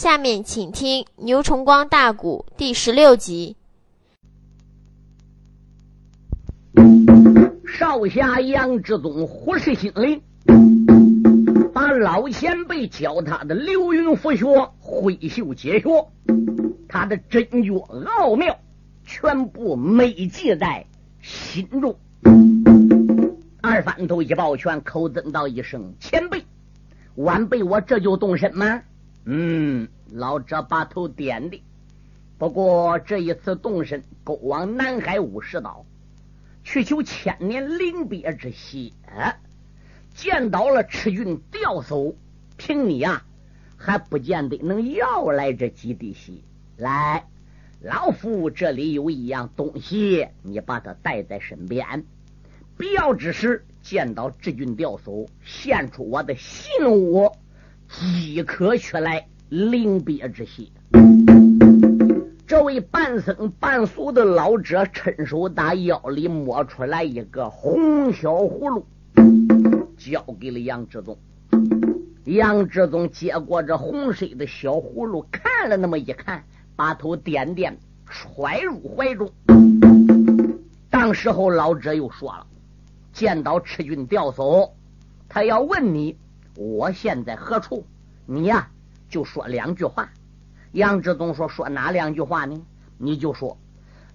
下面请听《牛崇光大鼓》第十六集。少侠杨志宗虎视心灵，把老前辈教他的流云佛学、挥袖解学，他的真诀奥妙，全部美记在心中。二反头一抱拳，口尊道一声：“前辈，晚辈我这就动身吗？”嗯，老者把头点的。不过这一次动身，勾往南海五十岛，去求千年灵别之血。见到了赤军吊叟，凭你呀，还不见得能要来这几滴血。来，老夫这里有一样东西，你把它带在身边。必要之时，见到赤军吊叟，献出我的信物。即可取来临别之喜。这位半僧半俗的老者，伸手打腰里摸出来一个红小葫芦，交给了杨志宗。杨志宗接过这红色的小葫芦，看了那么一看，把头点点，揣入怀中。当时候，老者又说了：“见到赤军吊走，他要问你。”我现在何处？你呀，就说两句话。杨志宗说：“说哪两句话呢？你就说，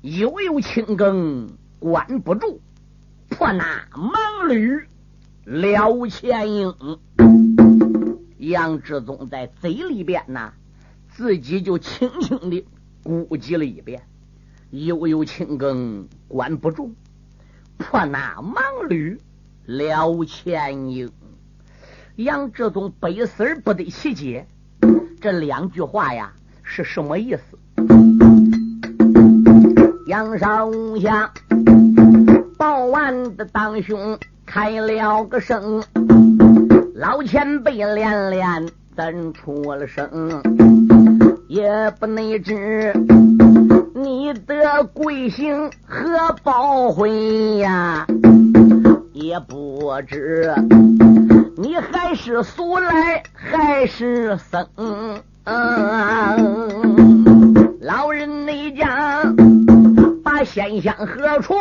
悠悠青埂关不住，破那盲驴了前影。”杨志宗在嘴里边呢，自己就轻轻的估计了一遍：“悠悠青埂关不住，破那盲驴了前影。”杨志忠百思而不得其解，这两句话呀是什么意思？杨少侠报完的当兄开了个声，老前辈连连等出了声，也不内知你的贵姓和报回呀，也不知。你还是俗来还是僧？老人内讲，把仙乡何处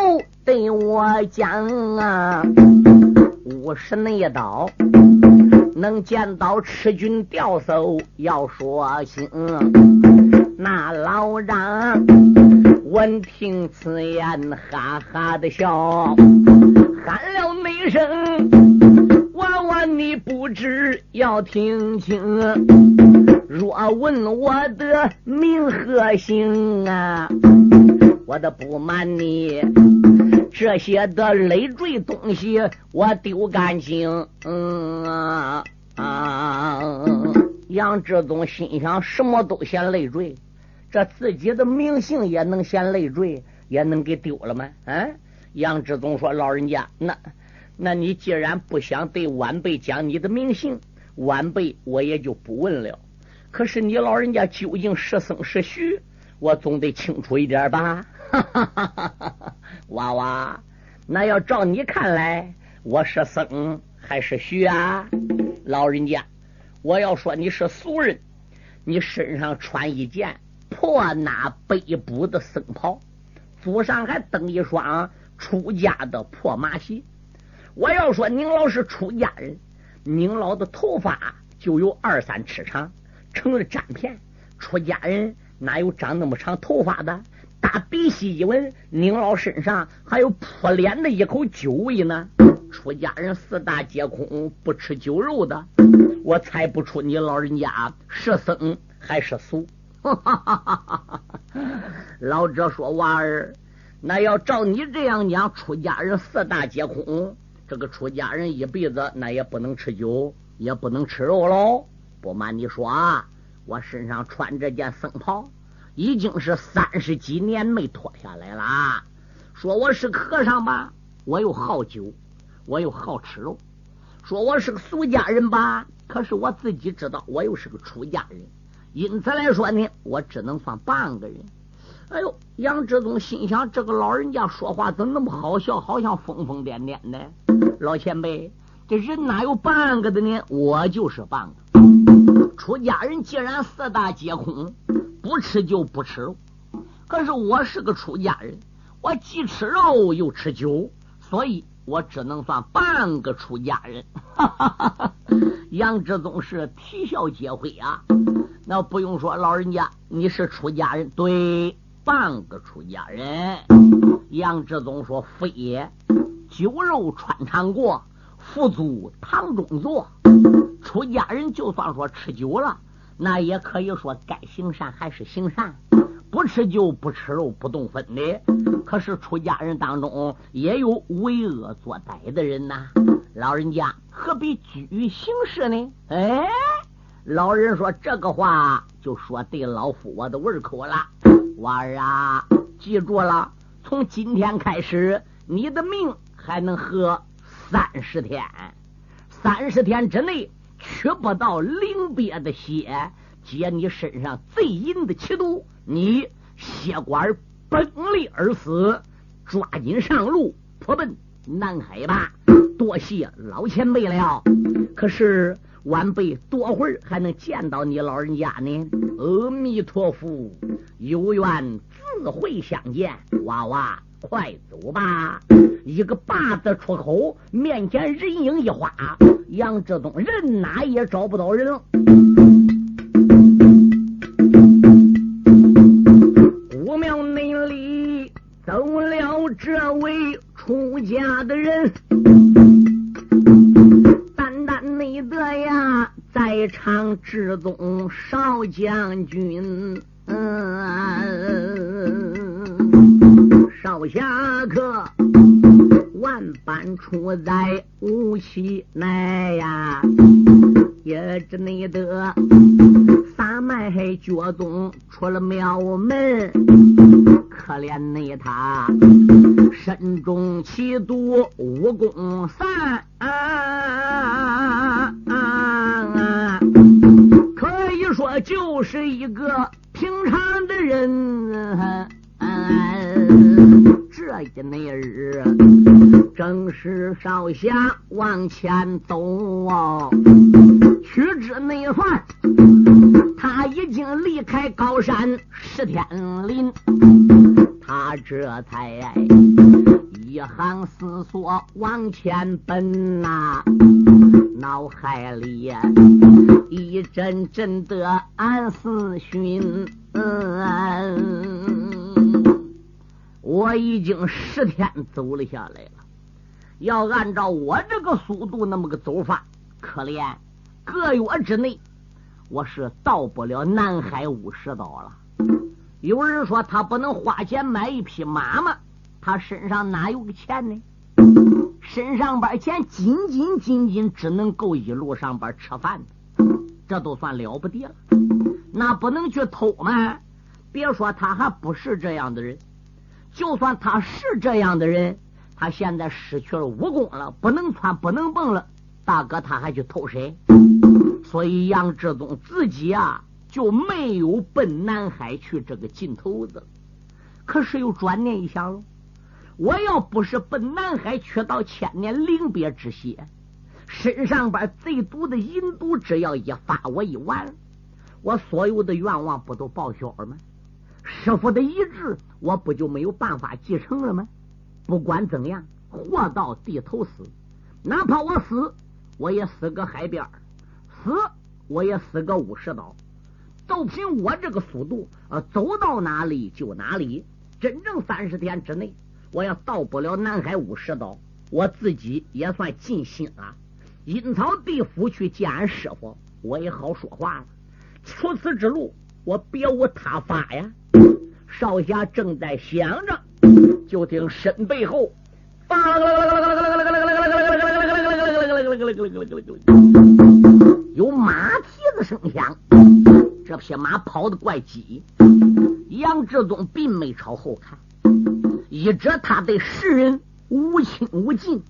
对我讲啊？五十内道能见到赤军吊叟，要说清。那老张闻听此言，哈哈的笑，喊了那声。你不知要听清。若问我的名和姓啊，我的不瞒你，这些的累赘东西我丢干净。嗯啊啊！杨志宗心想，什么都嫌累赘，这自己的名姓也能嫌累赘，也能给丢了吗？嗯，杨志宗说：“老人家，那……”那你既然不想对晚辈讲你的名姓，晚辈我也就不问了。可是你老人家究竟是僧是虚，我总得清楚一点吧？哈哈哈哈哈娃娃，那要照你看来，我是僧还是虚啊？老人家，我要说你是俗人，你身上穿一件破衲背补的僧袍，足上还蹬一双出家的破马鞋。我要说，您老是出家人，您老的头发就有二三尺长，成了粘片。出家人哪有长那么长头发的？打鼻息一闻，您老身上还有扑脸的一口酒味呢。出家人四大皆空，不吃酒肉的。我猜不出你老人家是僧还是俗。老者说：“娃儿，那要照你这样讲，出家人四大皆空。”这个出家人一辈子那也不能吃酒，也不能吃肉喽。不瞒你说啊，我身上穿这件僧袍，已经是三十几年没脱下来了。说我是和尚吧，我又好酒，我又好吃肉。说我是个俗家人吧，可是我自己知道，我又是个出家人。因此来说呢，我只能算半个人。哎呦，杨志宗心想：这个老人家说话怎么那么好笑，好像疯疯癫癫的。老前辈，这人哪有半个的呢？我就是半个。出家人既然四大皆空，不吃就不吃肉。可是我是个出家人，我既吃肉又吃酒，所以我只能算半个出家人。杨志宗是啼笑皆非啊！那不用说，老人家你是出家人，对，半个出家人。杨志宗说：“非也，酒肉穿肠过，福足堂中坐。出家人就算说吃酒了，那也可以说该行善还是行善。”不吃酒不吃肉不动分的，可是出家人当中也有为恶作歹的人呐。老人家何必拘于形式呢？哎，老人说这个话就说对老夫我的胃口了。娃儿啊，记住了，从今天开始，你的命还能喝三十天，三十天之内取不到灵鳖的血。解你身上贼淫的气毒，你血管崩裂而死，抓紧上路，破奔南海吧！多谢老前辈了。可是晚辈多会儿还能见到你老人家呢？阿弥陀佛，有缘自会相见。娃娃，快走吧！一个八字出口，面前人影一花，杨志东人哪也找不到人了。走了这位出家的人，单单内得呀，在场至宗少将军，嗯少侠客万般出在无锡来呀，也只内得三脉脚宗出了庙门。可怜那他身中奇毒武功散，可以说就是一个平常的人。这一那日，正是少侠往前走哦，屈指内算，他已经离开高山十天林。他这才一行思索往前奔呐，脑海里呀一阵阵的暗思寻。我已经十天走了下来了，要按照我这个速度那么个走法，可怜个月之内我是到不了南海五十岛了。有人说他不能花钱买一匹马吗？他身上哪有个钱呢？身上边钱仅仅仅仅只能够一路上边吃饭，这都算了不得了。那不能去偷吗？别说他还不是这样的人，就算他是这样的人，他现在失去了武功了，不能窜不能蹦了，大哥他还去偷谁？所以杨志宗自己啊。就没有奔南海去这个劲头子，可是又转念一想，我要不是奔南海去到千年灵鳖之血，身上边最毒的阴毒只要一发，我一完，我所有的愿望不都报销了吗？师傅的遗志，我不就没有办法继承了吗？不管怎样，活到地头死，哪怕我死，我也死个海边死我也死个五十刀。就凭我这个速度，呃，走到哪里就哪里。真正三十天之内，我要到不了南海五十岛，我自己也算尽心了。阴曹地府去见俺师傅，我也好说话了。除此之路，我别无他法呀。少侠正在想着，就听身背后，有马蹄子声响。这匹马跑得怪急，杨志宗并没朝后看。一者他对世人无亲无近，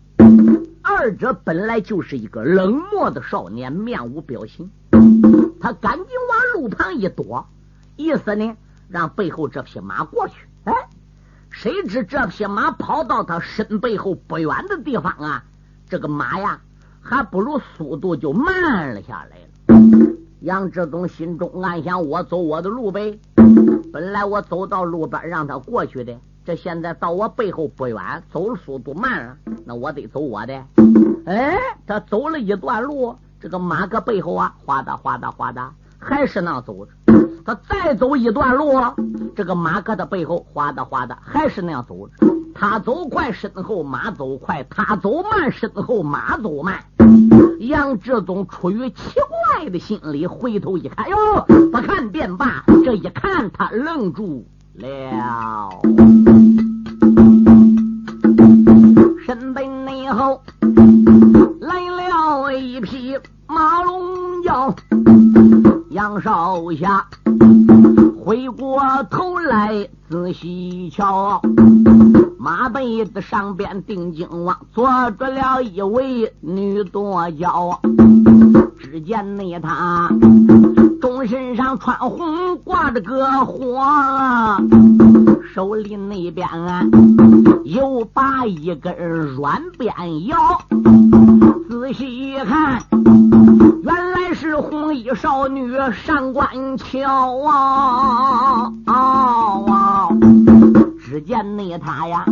二者本来就是一个冷漠的少年，面无表情。他赶紧往路旁一躲，意思呢让背后这匹马过去。哎，谁知这匹马跑到他身背后不远的地方啊，这个马呀还不如速度就慢了下来了。杨志忠心中暗想：我走我的路呗。本来我走到路边让他过去的，这现在到我背后不远，走的速度慢了，那我得走我的。哎，他走了一段路，这个马搁背后啊，哗哒哗哒哗哒，还是那走着。他再走一段路，这个马哥的背后哗哒哗哒，还是那样走着。他走快，身后马走快；他走慢，身后马走慢。杨志忠出于奇怪的心理，回头一看，哟，不看便罢。这一看，他愣住了。定睛望，坐着了一位女多娇。只见那她中身上穿红，挂着个火，手里那边啊又把一根软鞭摇。仔细一看，原来是红衣少女上官桥啊！只见那他呀，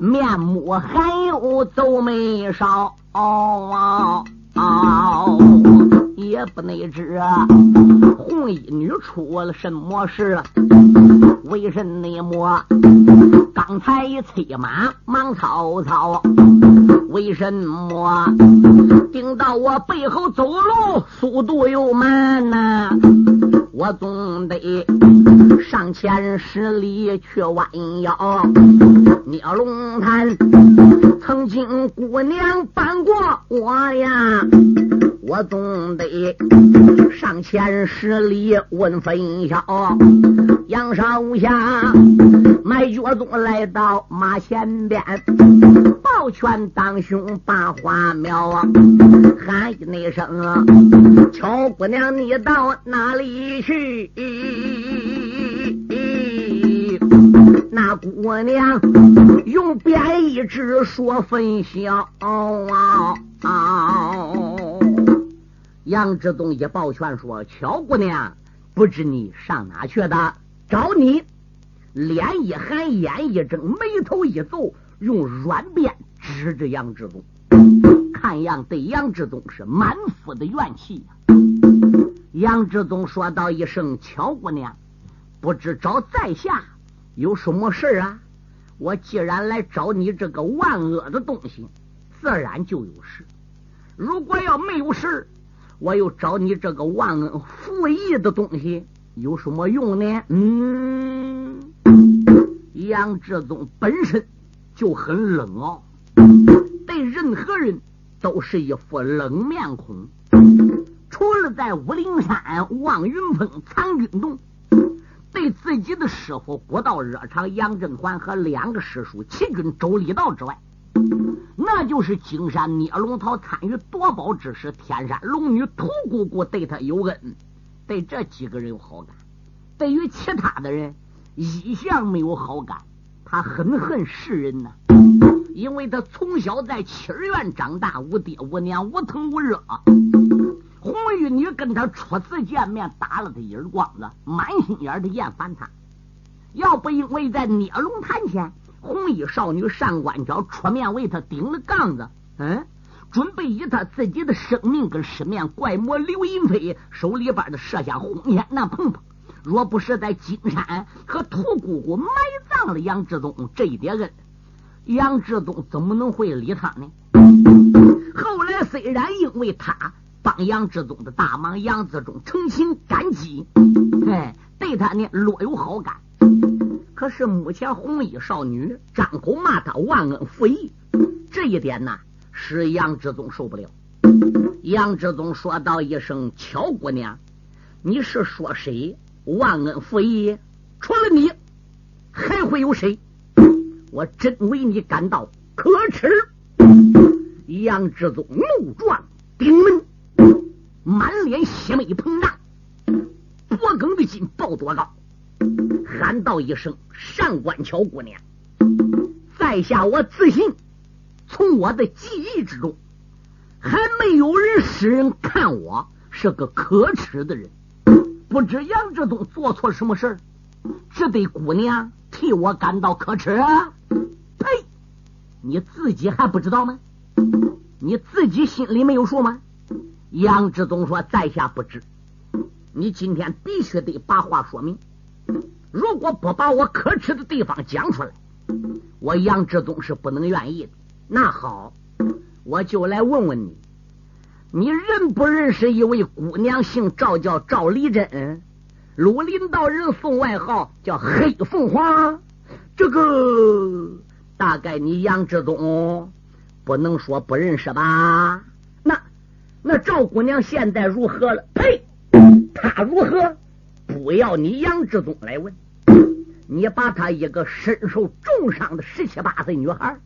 面目还有皱眉梢，也不内知红衣女出了什么事，为甚那么刚才一催马忙曹操，为什么盯到我背后走路速度又慢呢？我总得上前十里去弯腰，聂龙潭。曾经姑娘伴过我呀，我总得上前十里问分晓。杨少侠迈脚中来到马前边，抱拳当胸把花苗啊，喊一声啊：“乔姑娘，你到哪里去？”那姑娘用鞭一指说分晓啊！杨志东一抱拳说：“乔姑娘，不知你上哪去的？找你。”脸一寒，眼一睁，眉头一皱，用软鞭指着杨志东，看样对杨志东是满腹的怨气呀。杨志东说道一声：“乔姑娘，不知找在下。”有什么事啊？我既然来找你这个万恶的东西，自然就有事。如果要没有事，我又找你这个忘恩负义的东西，有什么用呢？嗯，杨志忠本身就很冷傲，对任何人都是一副冷面孔，除了在武陵山望云峰藏军洞。对自己的师傅古道热肠杨振环和两个师叔齐军周立道之外，那就是金山聂龙涛参与夺宝之时，天山龙女屠姑姑对他有恩，对这几个人有好感。对于其他的人，一向没有好感。他很恨世人呢，因为他从小在七儿院长大，无爹无娘，无疼无热。红玉女跟他初次见面，打了他一耳光子，满心眼的厌烦他。要不因为在聂龙潭前，红衣少女上官娇出面为他顶了杠子，嗯，准备以他自己的生命跟十面怪魔刘银飞手里边的设下轰天那碰碰。若不是在金山和屠姑姑埋葬了杨志忠这一点恩，杨志忠怎么能会理他呢？后来虽然因为他。帮杨志忠的大忙，杨志忠诚心感激，哎，对他呢略有好感。可是目前红衣少女张口骂他忘恩负义，这一点呢，使杨志忠受不了。杨志忠说道一声：“乔姑娘，你是说谁忘恩负义？除了你，还会有谁？我真为你感到可耻！”杨志宗怒撞顶门。满脸血眉膨胀，脖梗的筋爆多高？喊道一声：“上官桥姑娘，在下我自信，从我的记忆之中，还没有人使人看我是个可耻的人。不知杨志东做错什么事儿，只得姑娘替我感到可耻。呸！你自己还不知道吗？你自己心里没有数吗？杨志东说：“在下不知。你今天必须得把话说明。如果不把我可耻的地方讲出来，我杨志东是不能愿意的。那好，我就来问问你。”你认不认识一位姑娘，姓赵，叫赵丽珍，鲁林道人送外号叫黑凤凰。这个大概你杨志东不能说不认识吧？那那赵姑娘现在如何了？呸！她如何？不要你杨志东来问。你把她一个身受重伤的十七八岁女孩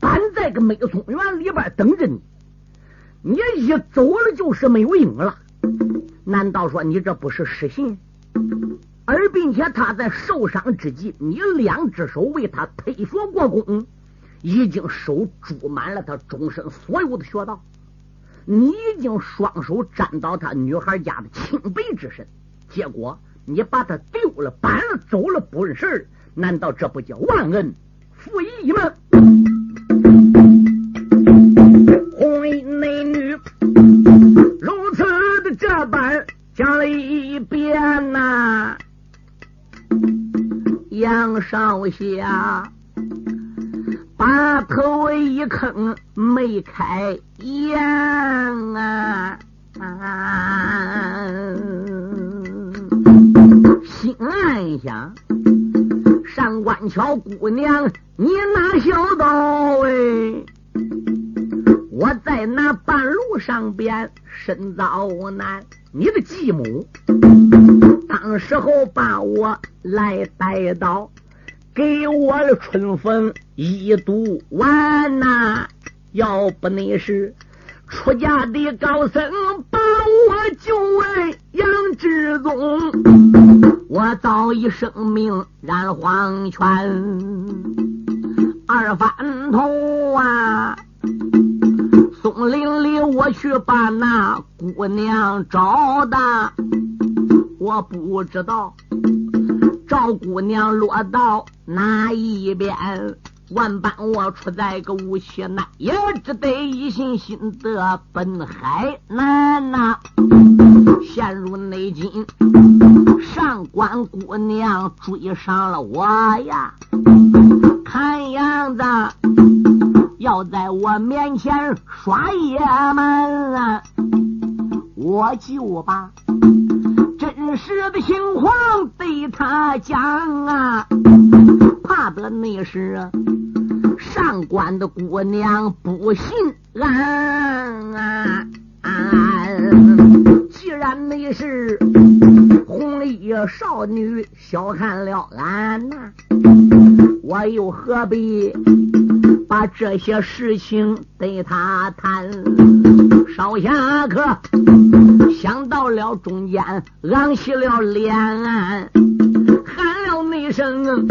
搬在个美松园里边等着你。你一走了就是没有影了，难道说你这不是失信？而并且他在受伤之际，你两只手为他推学过功，已经手注满了他终身所有的穴道，你已经双手沾到他女孩家的清白之身，结果你把他丢了、搬了、走了，不认事难道这不叫忘恩负义吗？讲了一遍呐，杨少侠把头一坑，没开眼啊，心暗想：上官桥姑娘，你哪晓得哎？我在那半路上边身遭难。你的继母，当时候把我来带到，给我的春风一度完呐！要不你是出家的高僧把我救为杨志宗，我早已生命染黄泉，二反头啊！松林里，我去把那姑娘找的，我不知道赵姑娘落到哪一边。万般我处在个无锡南，也只得一心心的奔海南呐。陷入内境，上官姑娘追上了我呀，看样子。要在我面前耍野蛮，我就把真实的情况对他讲啊，怕的那是上官的姑娘不信俺啊。既然你是红衣少女，小看了俺呐，我又何必？把这些事情对他谈，少侠客想到了中间，昂起了脸，喊了那声：“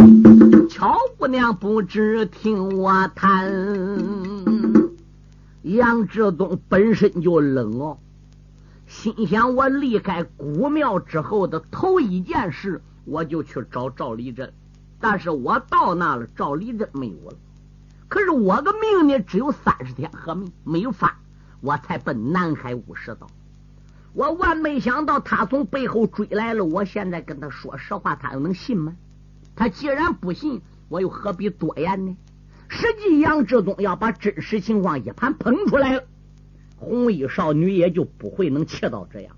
乔姑娘，不知听我谈。”杨志东本身就冷哦，心想：我离开古庙之后的头一件事，我就去找赵立珍，但是我到那了，赵立珍没有了。可是我的命呢，只有三十天和命，没有发，我才奔南海五十道。我万没想到他从背后追来了。我现在跟他说实话，他又能信吗？他既然不信，我又何必多言呢？实际杨志忠要把真实情况一盘捧出来了，红衣少女也就不会能气到这样。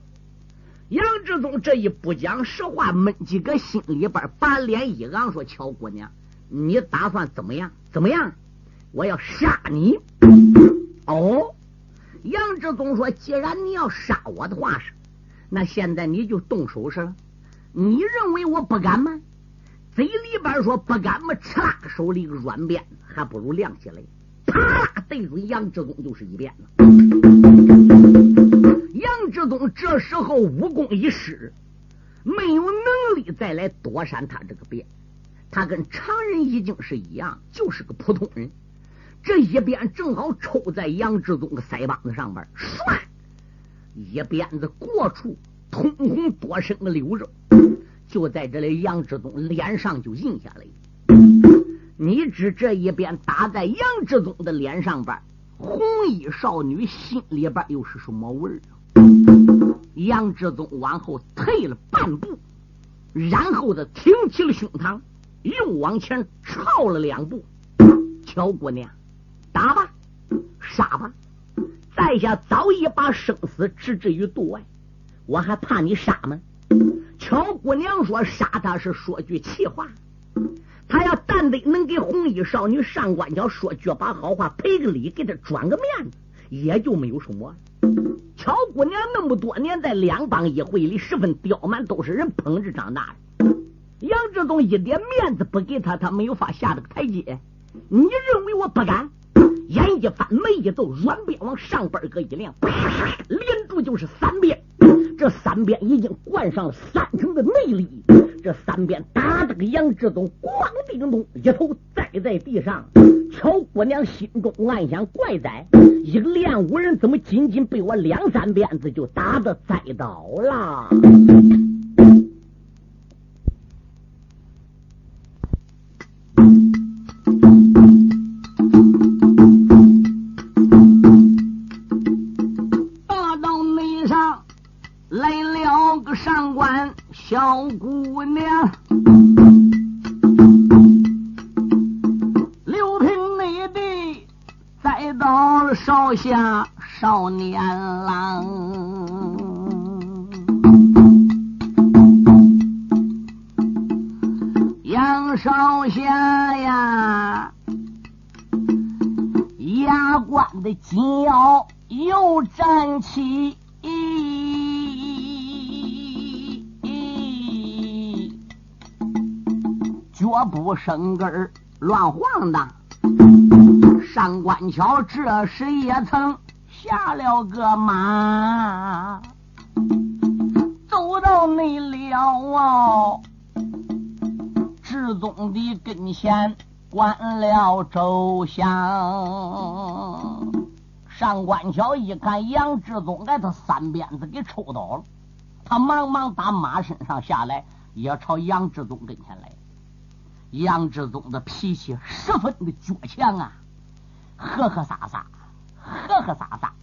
杨志忠这一不讲实话，闷几个心里边，把脸一昂，说：“乔姑娘，你打算怎么样？怎么样？”我要杀你！哦，杨志忠说：“既然你要杀我的话是，那现在你就动手是了。你认为我不敢吗？嘴里边说不敢嘛，吃啦，手里个软鞭还不如亮起来，啪，对准杨志忠就是一鞭子。杨志忠这时候武功已失，没有能力再来躲闪他这个鞭，他跟常人已经是一样，就是个普通人。这一鞭正好抽在杨志忠的腮帮子上边，唰！一鞭子过处，通红多深的溜肉，就在这里杨志宗脸上就印下来。你知这一鞭打在杨志宗的脸上边，红衣少女心里边又是什么味儿？杨志宗往后退了半步，然后他挺起了胸膛，又往前抄了两步。乔姑娘，打吧，杀吧！在下早已把生死置之于度外，我还怕你杀吗？乔姑娘说：“杀他是说句气话，他要但得能给红衣少女上官桥说句把好话，赔个礼，给他转个面子，也就没有什么。”乔姑娘那么多年在两帮一会里十分刁蛮，都是人捧着长大的。杨志东一点面子不给他，他没有法下这个台阶。你认为我不敢？眼一翻，眉一皱，软鞭往上边搁一亮，连住就是三鞭。这三鞭已经灌上了三成的内力。这三鞭打这个杨志宗，咣叮咚，一头栽在地上。乔姑娘心中暗想：怪哉，一个练武人怎么仅仅被我两三鞭子就打的栽倒了？少年郎，杨少侠呀，牙关的紧要又站起。脚步生根儿乱晃荡，上官桥这时也曾下了个马，走到那了啊志宗的跟前，关了周详。上官桥一看杨志宗挨他三鞭子给抽倒了，他忙忙打马身上下来，也朝杨志宗跟前来。杨志宗的脾气十分的倔强啊，呵呵撒撒，呵呵撒撒，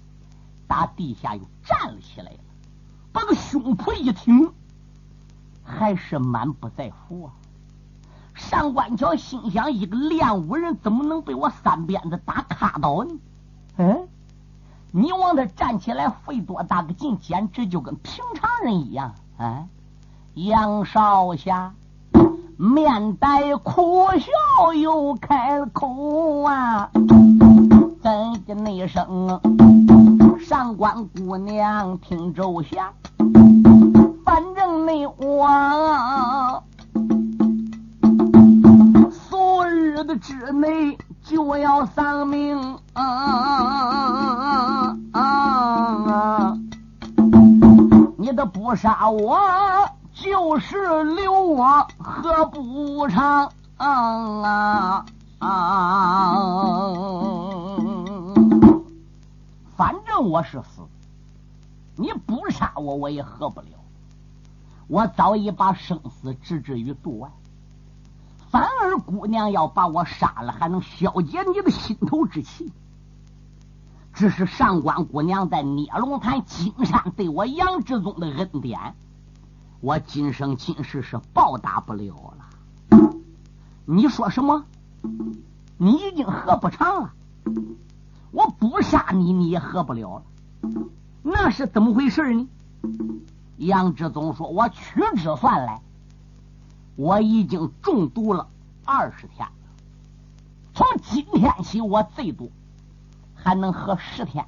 打地下又站了起来了，把个胸脯一挺，还是满不在乎啊。上官桥心想：一个练武人怎么能被我三鞭子打卡倒呢？嗯，你往他站起来费多大个劲，简直就跟平常人一样啊！杨少侠。面带苦笑又开口啊，怎的那声？上官姑娘听周详，反正那我数日的之内就要丧命啊！你都不杀我！就是留我何不偿啊啊！反正我是死，你不杀我，我也喝不了。我早已把生死置之于度外，反而姑娘要把我杀了，还能消解你的心头之气。只是上官姑娘在聂龙潭金山对我杨志宗的恩典。我今生今世是报答不了了。你说什么？你已经喝不长了。我不杀你，你也喝不了了。那是怎么回事呢？杨志宗说：“我屈指算来，我已经中毒了二十天。从今天起，我最多还能喝十天。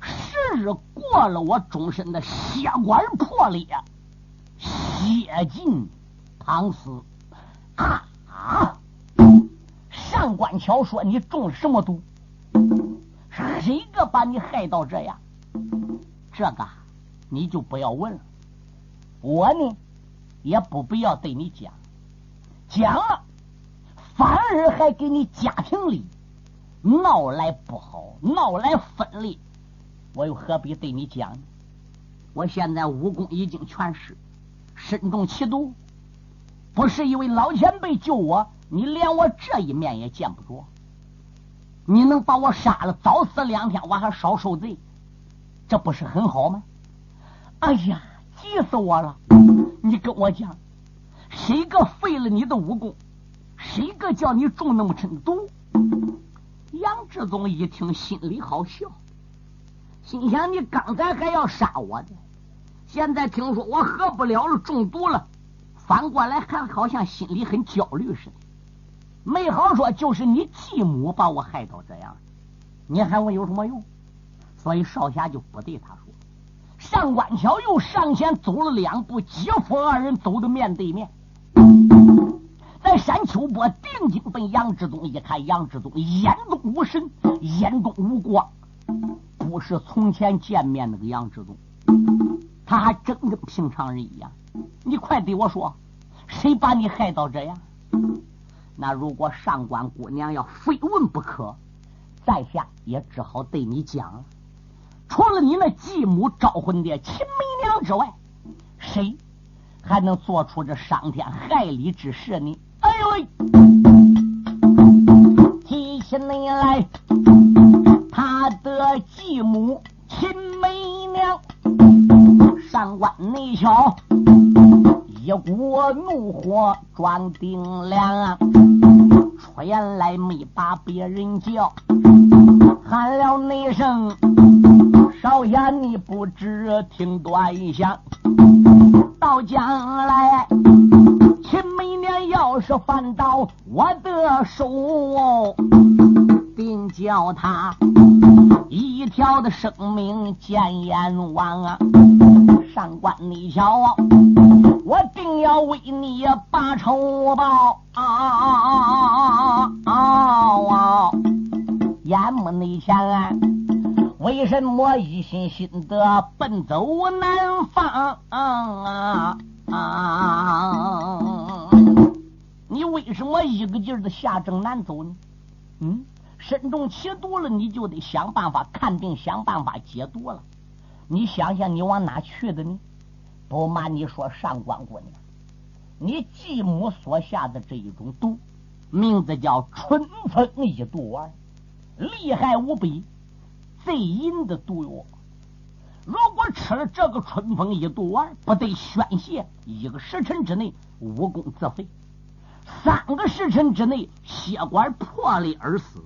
十日过了，我终身的血管破裂。”接近唐斯啊啊！上官桥说：“你中了什么毒？谁个把你害到这样？这个你就不要问了。我呢也不必要对你讲，讲了反而还给你家庭里闹来不好，闹来分裂。我又何必对你讲呢？我现在武功已经全失，身中奇毒，不是一位老前辈救我，你连我这一面也见不着。你能把我杀了，早死两天，我还少受罪，这不是很好吗？哎呀，急死我了！你跟我讲，谁个废了你的武功？谁个叫你中那么沉毒？杨志宗一听，心里好笑，心想：你刚才还要杀我的，现在听说我喝不了了，中毒了，反过来还好像心里很焦虑似的。没好说，就是你继母把我害到这样，你喊我有什么用？所以少侠就不对他说。上官桥又上前走了两步，姐夫二人走的面对面。在山丘坡定睛奔杨志忠一看，杨志忠眼中无神，眼中无光，不是从前见面那个杨志忠，他还真跟平常人一样。你快对我说，谁把你害到这样？那如果上官姑娘要非问不可，在下也只好对你讲。除了你那继母招魂的秦媚娘之外，谁还能做出这伤天害理之事呢？哎呦喂！提起你来，他的继母秦媚娘，上官内瞧。一股怒火装顶梁，出言来没把别人叫，喊了那声少侠，你不知听端详。到将来，秦美娘要是犯到我的手，定叫他一条的生命见阎王啊！上官你瞧。我定要为你把仇报啊啊啊啊！眼目内前，为什么一心心的奔走南方啊啊？你为什么一个劲儿的下正南走呢？嗯，身中奇毒了，你就得想办法看病，想办法解毒了。你想想，你往哪去的呢？不瞒你说，上官姑娘，你继母所下的这一种毒，名字叫春风一毒丸，厉害无比，最阴的毒药。如果吃了这个春风一毒丸，不得宣泄一个时辰之内武功自废，三个时辰之内血管破裂而死。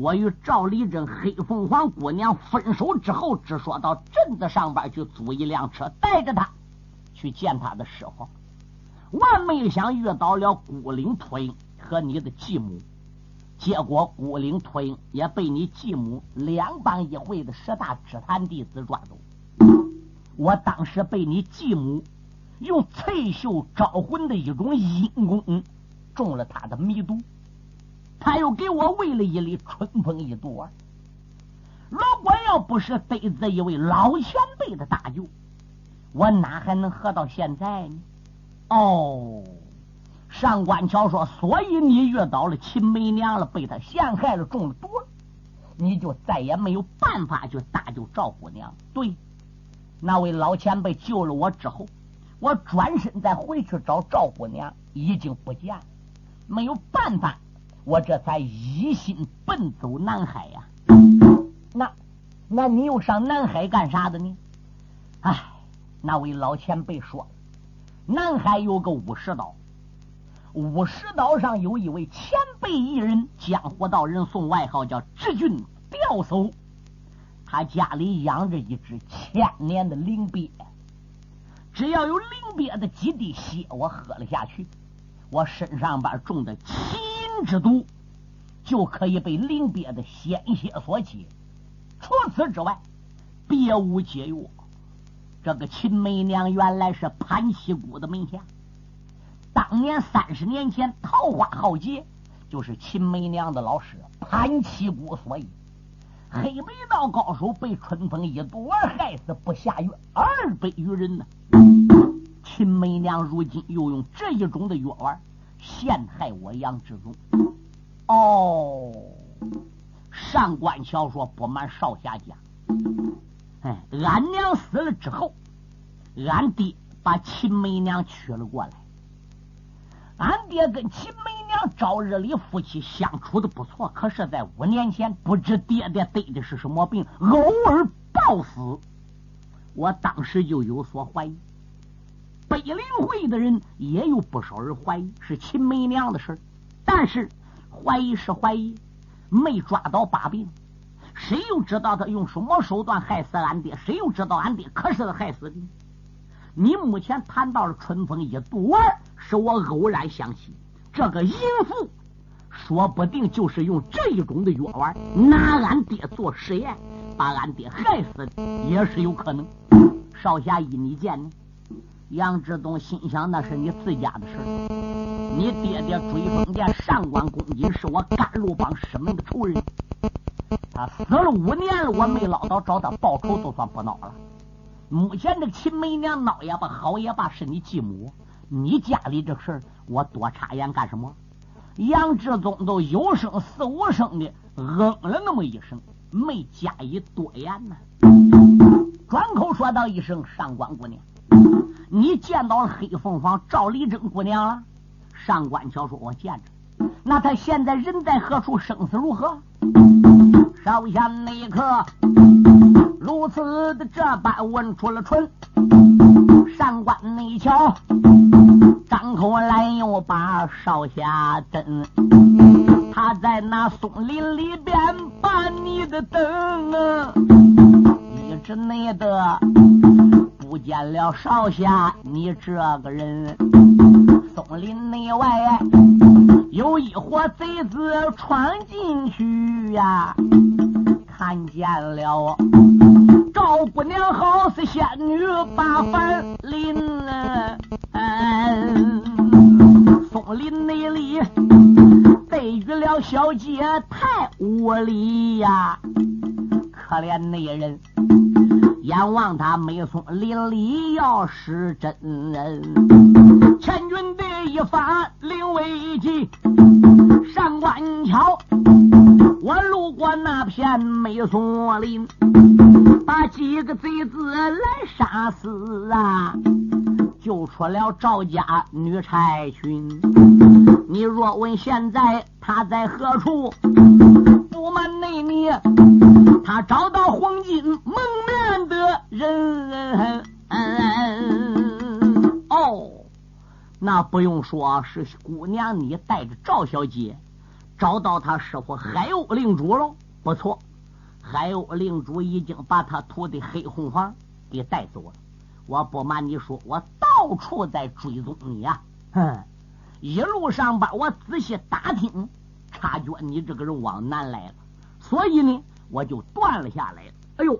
我与赵丽珍、黑凤凰姑娘分手之后，只说到镇子上边去租一辆车，带着他去见他的师傅。万没想遇到了孤灵秃鹰和你的继母，结果孤灵秃鹰也被你继母两帮一会的十大支坛弟子抓走。我当时被你继母用翠袖招魂的一种阴功中了他的迷毒。他又给我喂了一粒春风一朵。如果要不是得这一位老前辈的大救，我哪还能活到现在呢？哦，上官桥说，所以你遇到了秦媚娘了，被他陷害了，中了毒了，你就再也没有办法去搭救赵姑娘。对，那位老前辈救了我之后，我转身再回去找赵姑娘，已经不见了，没有办法。我这才一心奔走南海呀！那，那你又上南海干啥的呢？哎，那位老前辈说，南海有个五十岛，五十岛上有一位前辈艺人，江湖道人送外号叫直俊吊叟，他家里养着一只千年的灵鳖，只要有灵鳖的几滴血，我喝了下去，我身上边中的七。之毒就可以被灵鳖的鲜血所解，除此之外别无解药。这个秦媚娘原来是潘七姑的门下，当年三十年前桃花浩劫，就是秦媚娘的老师潘七姑所以黑眉道高手被春风一毒而害死，不下于二百余人呢。秦媚娘如今又用这一种的药丸。陷害我杨志忠。哦，上官桥说：“不瞒少侠讲，哎，俺娘死了之后，俺爹把秦梅娘娶了过来。俺爹跟秦梅娘朝日里夫妻相处的不错，可是，在五年前，不知爹爹得的是什么病，偶尔暴死。我当时就有所怀疑。北陵会的人也有不少人怀疑是秦梅娘的事但是怀疑是怀疑，没抓到把柄。谁又知道他用什么手段害死俺爹？谁又知道俺爹可是他害死的？你目前谈到了春风一毒丸，使我偶然想起这个淫妇，说不定就是用这一种的药丸拿俺爹做实验，把俺爹害死的，也是有可能。少侠依你见呢？杨志东心想：那是你自家的事你爹爹追风殿上官公瑾是我甘露帮师门的仇人。他死了五年了，我没捞到找他报仇，就算不孬了。目前这个秦梅娘孬也罢，好也罢，是你继母，你家里这事儿，我多插言干什么？杨志宗都有声四无声的嗯了那么一声，没加以多言呢。转口说道一声：“上官姑娘，你见到了黑凤凰赵丽珍姑娘了？”上官桥说：“我见着。”那他现在人在何处？生死如何？少侠那一刻如此的这般问出了唇，上官内瞧，张口来又把少侠等，他在那松林里边把你的等啊，一直内的不见了少侠你这个人，松林内外。有一伙贼子闯进去呀，看见了赵姑娘好似仙女把凡林，松林内里被遇了小姐太无礼呀，可怜那人，眼望他美松林里要失真人。千军的一发临危急，上官桥，我路过那片美松林，把几个贼子来杀死啊，救出了赵家女差群。你若问现在他在何处，不瞒内你，他找到黄金蒙面的人。哦。那不用说，是姑娘你带着赵小姐找到他师傅海鸥领主喽。不错，海鸥领主已经把他徒弟黑红房给带走了。我不瞒你说，我到处在追踪你呀。哼，一路上边我仔细打听，察觉你这个人往南来了，所以呢，我就断了下来。哎呦，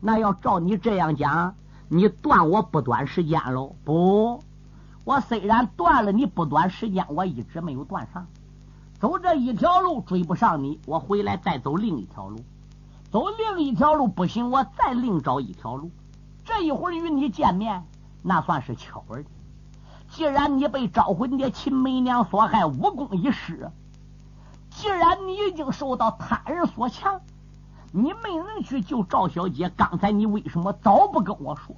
那要照你这样讲，你断我不短时间喽？不。我虽然断了你不短时间，我一直没有断上。走这一条路追不上你，我回来再走另一条路。走另一条路不行，我再另找一条路。这一会儿与你见面，那算是巧儿。既然你被招魂的秦梅娘所害，武功已失；既然你已经受到他人所强，你没能去救赵小姐。刚才你为什么早不跟我说？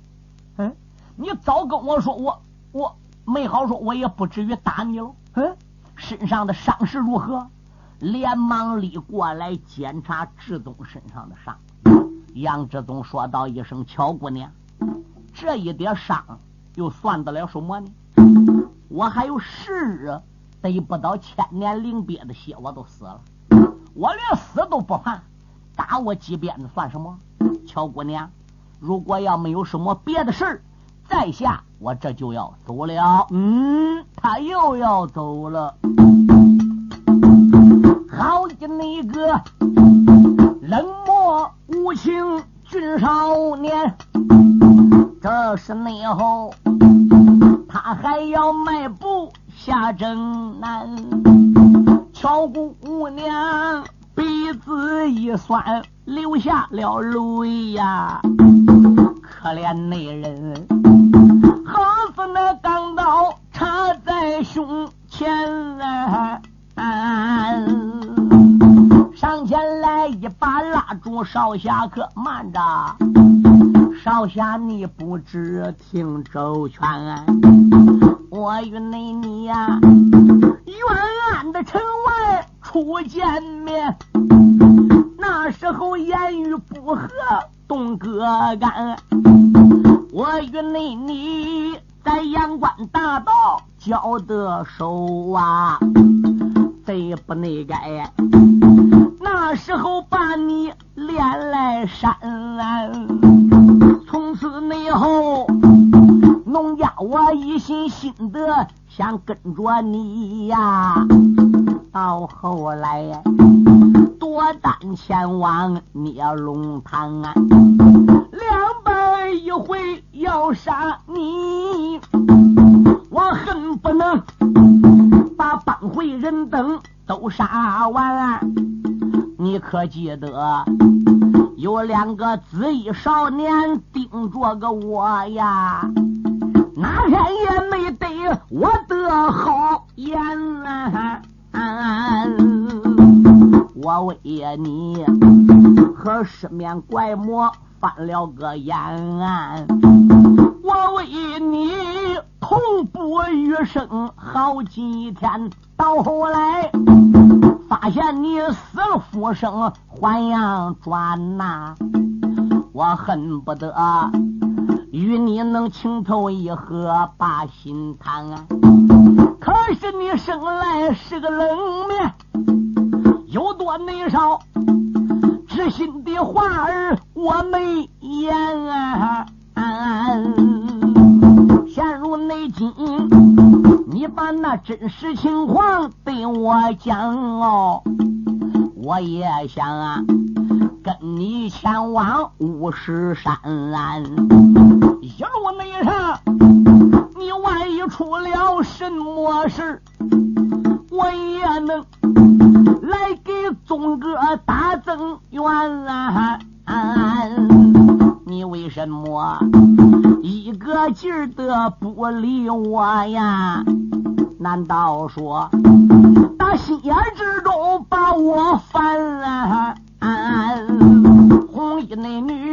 嗯，你早跟我说，我我。没好说，我也不至于打你喽。嗯，身上的伤势如何？连忙立过来检查志东身上的伤。杨志东说道一声：“乔姑娘，这一点伤又算得了什么呢？我还有十日得不到千年灵鳖的血，我都死了。我连死都不怕，打我几鞭子算什么？乔姑娘，如果要没有什么别的事，在下。”我这就要走了，嗯，他又要走了。好你个了泪呀，可怜那人。好似那钢刀插在胸前，上前来一把拉住少侠，可慢着，少侠你不知听周全，我与你你呀，远安的城外初见面，那时候言语不合动哥干，我与你你在阳关大道交的手啊。贼不内改，那时候把你连来山来，从此以后，农家我一心心的想跟着你呀。到后来，多胆前往聂龙潭，两百一回要杀你，我恨不能。把帮会人等都杀完，你可记得有两个紫衣少年盯着个我呀？哪天也没得我的好眼啊！我为你和十面怪魔翻了个眼，我为你。痛不欲生，好几天，到后来发现你死了复生，还阳转呐！我恨不得与你能情投意合，把心谈。可是你生来是个冷面，有多内少，知心的话儿我没言啊！陷入内境，你把那真实情况对我讲哦，我也想啊，跟你前往五石山，一路内上，你万一出了什么事，我也能来给宗哥打增援啊！你为什么？一个劲儿的不理我呀？难道说打心眼之中把我烦？红衣那女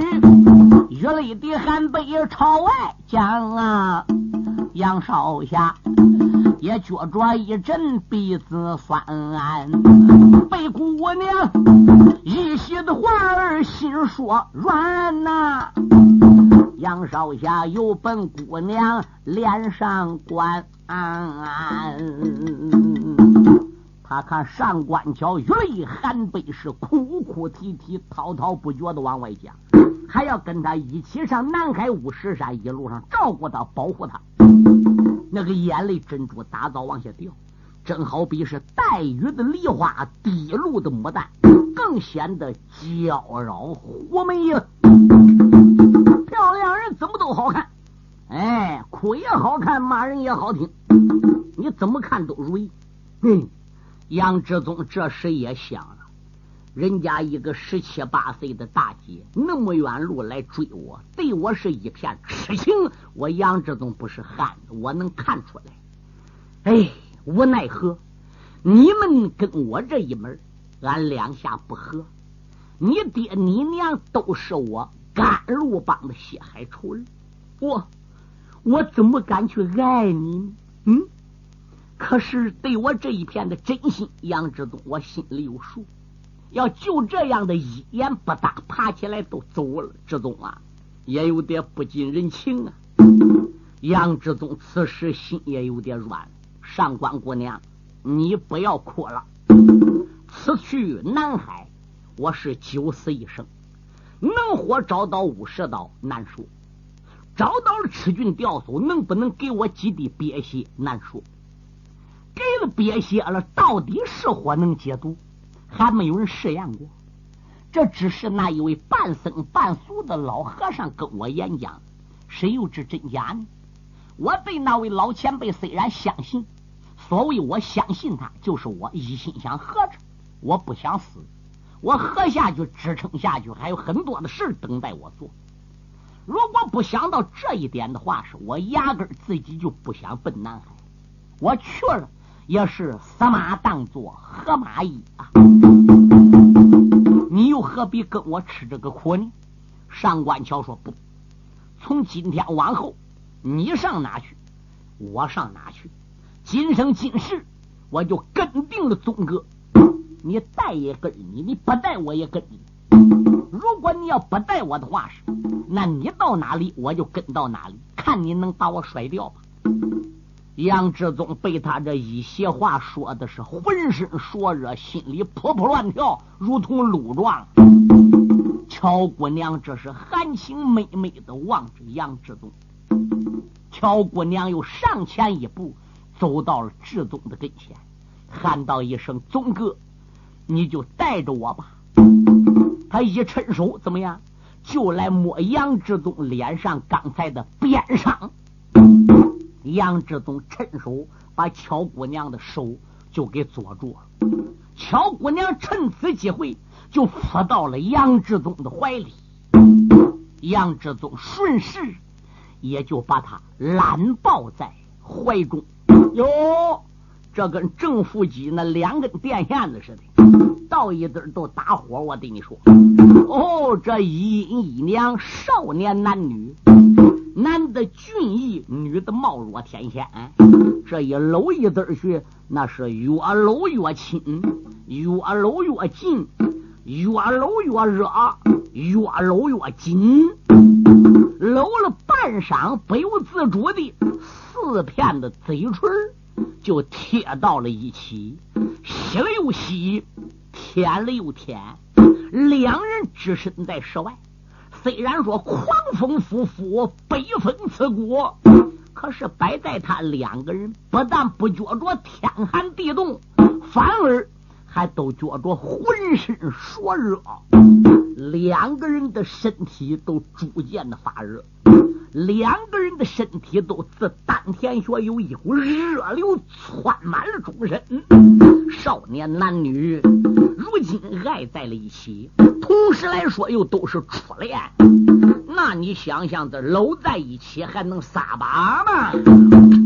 雨泪的寒背朝外讲啊，杨少侠也觉着一阵鼻子酸，被姑娘一席的话儿心说软呐。杨少侠有本姑娘脸上观，他看上官桥月泪寒悲是哭哭啼啼滔滔不绝的往外讲，还要跟他一起上南海五石山，一路上照顾他保护他，那个眼泪珍珠打早往下掉，正好比是带雨的梨花滴露的牡丹，更显得娇娆妩媚呀。漂亮人怎么都好看，哎，哭也好看，骂人也好听，你怎么看都如意。嗯，杨志宗这时也想，人家一个十七八岁的大姐，那么远路来追我，对我是一片痴情。我杨志宗不是汉子，我能看出来。哎，无奈何，你们跟我这一门，俺两下不和。你爹你娘都是我。甘露帮的血海仇人，我我怎么敢去爱你？嗯，可是对我这一片的真心，杨志忠我心里有数。要就这样的一言不答，爬起来都走了，志忠啊，也有点不近人情啊。杨志忠此时心也有点软。上官姑娘，你不要哭了。此去南海，我是九死一生。能活找到五十刀难说，找到了赤郡吊叟，能不能给我几滴鳖血难说。给了鳖血了，到底是火能解毒，还没有人试验过。这只是那一位半僧半俗的老和尚跟我演讲，谁又知真假呢？我对那位老前辈虽然相信，所谓我相信他，就是我一心想活着，我不想死。我喝下去，支撑下去，还有很多的事等待我做。如果不想到这一点的话，是我压根自己就不想奔南海。我去了，也是死马当作活马医啊！又又何必跟我吃这个苦呢？上官桥说不，从今天往后，你上哪去，我上哪去。今生今世，我就跟定了宗哥。你带也跟你，你不带我也跟你。如果你要不带我的话是，那你到哪里我就跟到哪里，看你能把我甩掉吧。杨志宗被他这一席话说的是浑身灼热，心里扑扑乱跳，如同鹿撞。乔姑娘这是含情脉脉的望着杨志宗，乔姑娘又上前一步，走到了志宗的跟前，喊道一声：“宗哥，你就带着我吧。”他一伸手，怎么样？就来摸杨志宗脸上刚才的鞭伤。杨志宗趁手把乔姑娘的手就给捉住了。乔姑娘趁此机会就扑到了杨志宗的怀里。杨志宗顺势也就把她揽抱在怀中。哟，这跟正负极那两根电线子似的。到一堆都打火，我对你说，哦，这一阴一娘少年男女，男的俊逸，女的貌若天仙，这一搂一子去，那是越搂越亲，越搂越近，越搂越热，越搂越紧，搂了半晌，不由自主的四片的嘴唇就贴到了一起，吸了又吸。舔了又舔，两人只身在室外。虽然说狂风呼呼，北风刺骨，可是摆在他两个人，不但不觉着天寒地冻，反而还都觉着浑身灼热。两个人的身体都逐渐的发热，两个人的身体都自丹田穴有一股热流窜满了终身。少年男女如今爱在了一起，同时来说又都是初恋，那你想想，这搂在一起还能撒把吗？